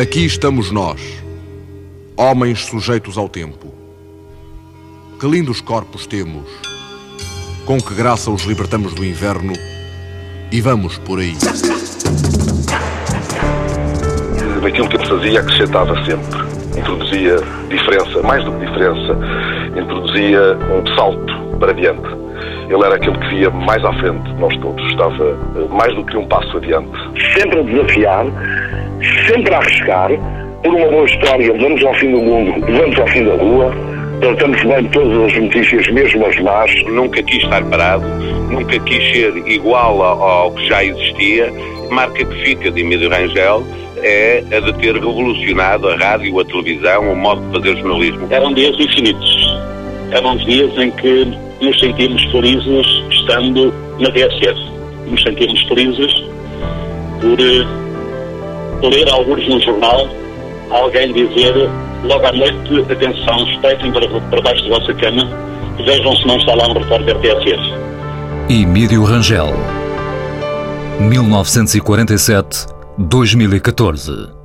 Aqui estamos nós, homens sujeitos ao tempo. Que lindos corpos temos, com que graça os libertamos do inverno e vamos por aí. Aquilo que ele fazia acrescentava sempre. Introduzia diferença, mais do que diferença, introduzia um salto para diante. Ele era aquele que via mais à frente de nós todos, estava mais do que um passo adiante. Sempre a desafiar, sempre a arriscar, por uma boa história, vamos ao fim do mundo, vamos ao fim da rua, tratamos bem todas as notícias, mesmo as más. Nunca quis estar parado, nunca quis ser igual ao que já existia. A marca que fica de Emílio Rangel é a de ter revolucionado a rádio, a televisão, o modo de fazer jornalismo. Eram dias infinitos. Eram dias em que nos sentimos felizes estando na DSS. Nos sentimos felizes por ler alguns no jornal alguém dizer logo à noite, atenção, espreitem para, para baixo da vossa cama, vejam se não está lá um repórter TSF. Emílio Rangel 1947-2014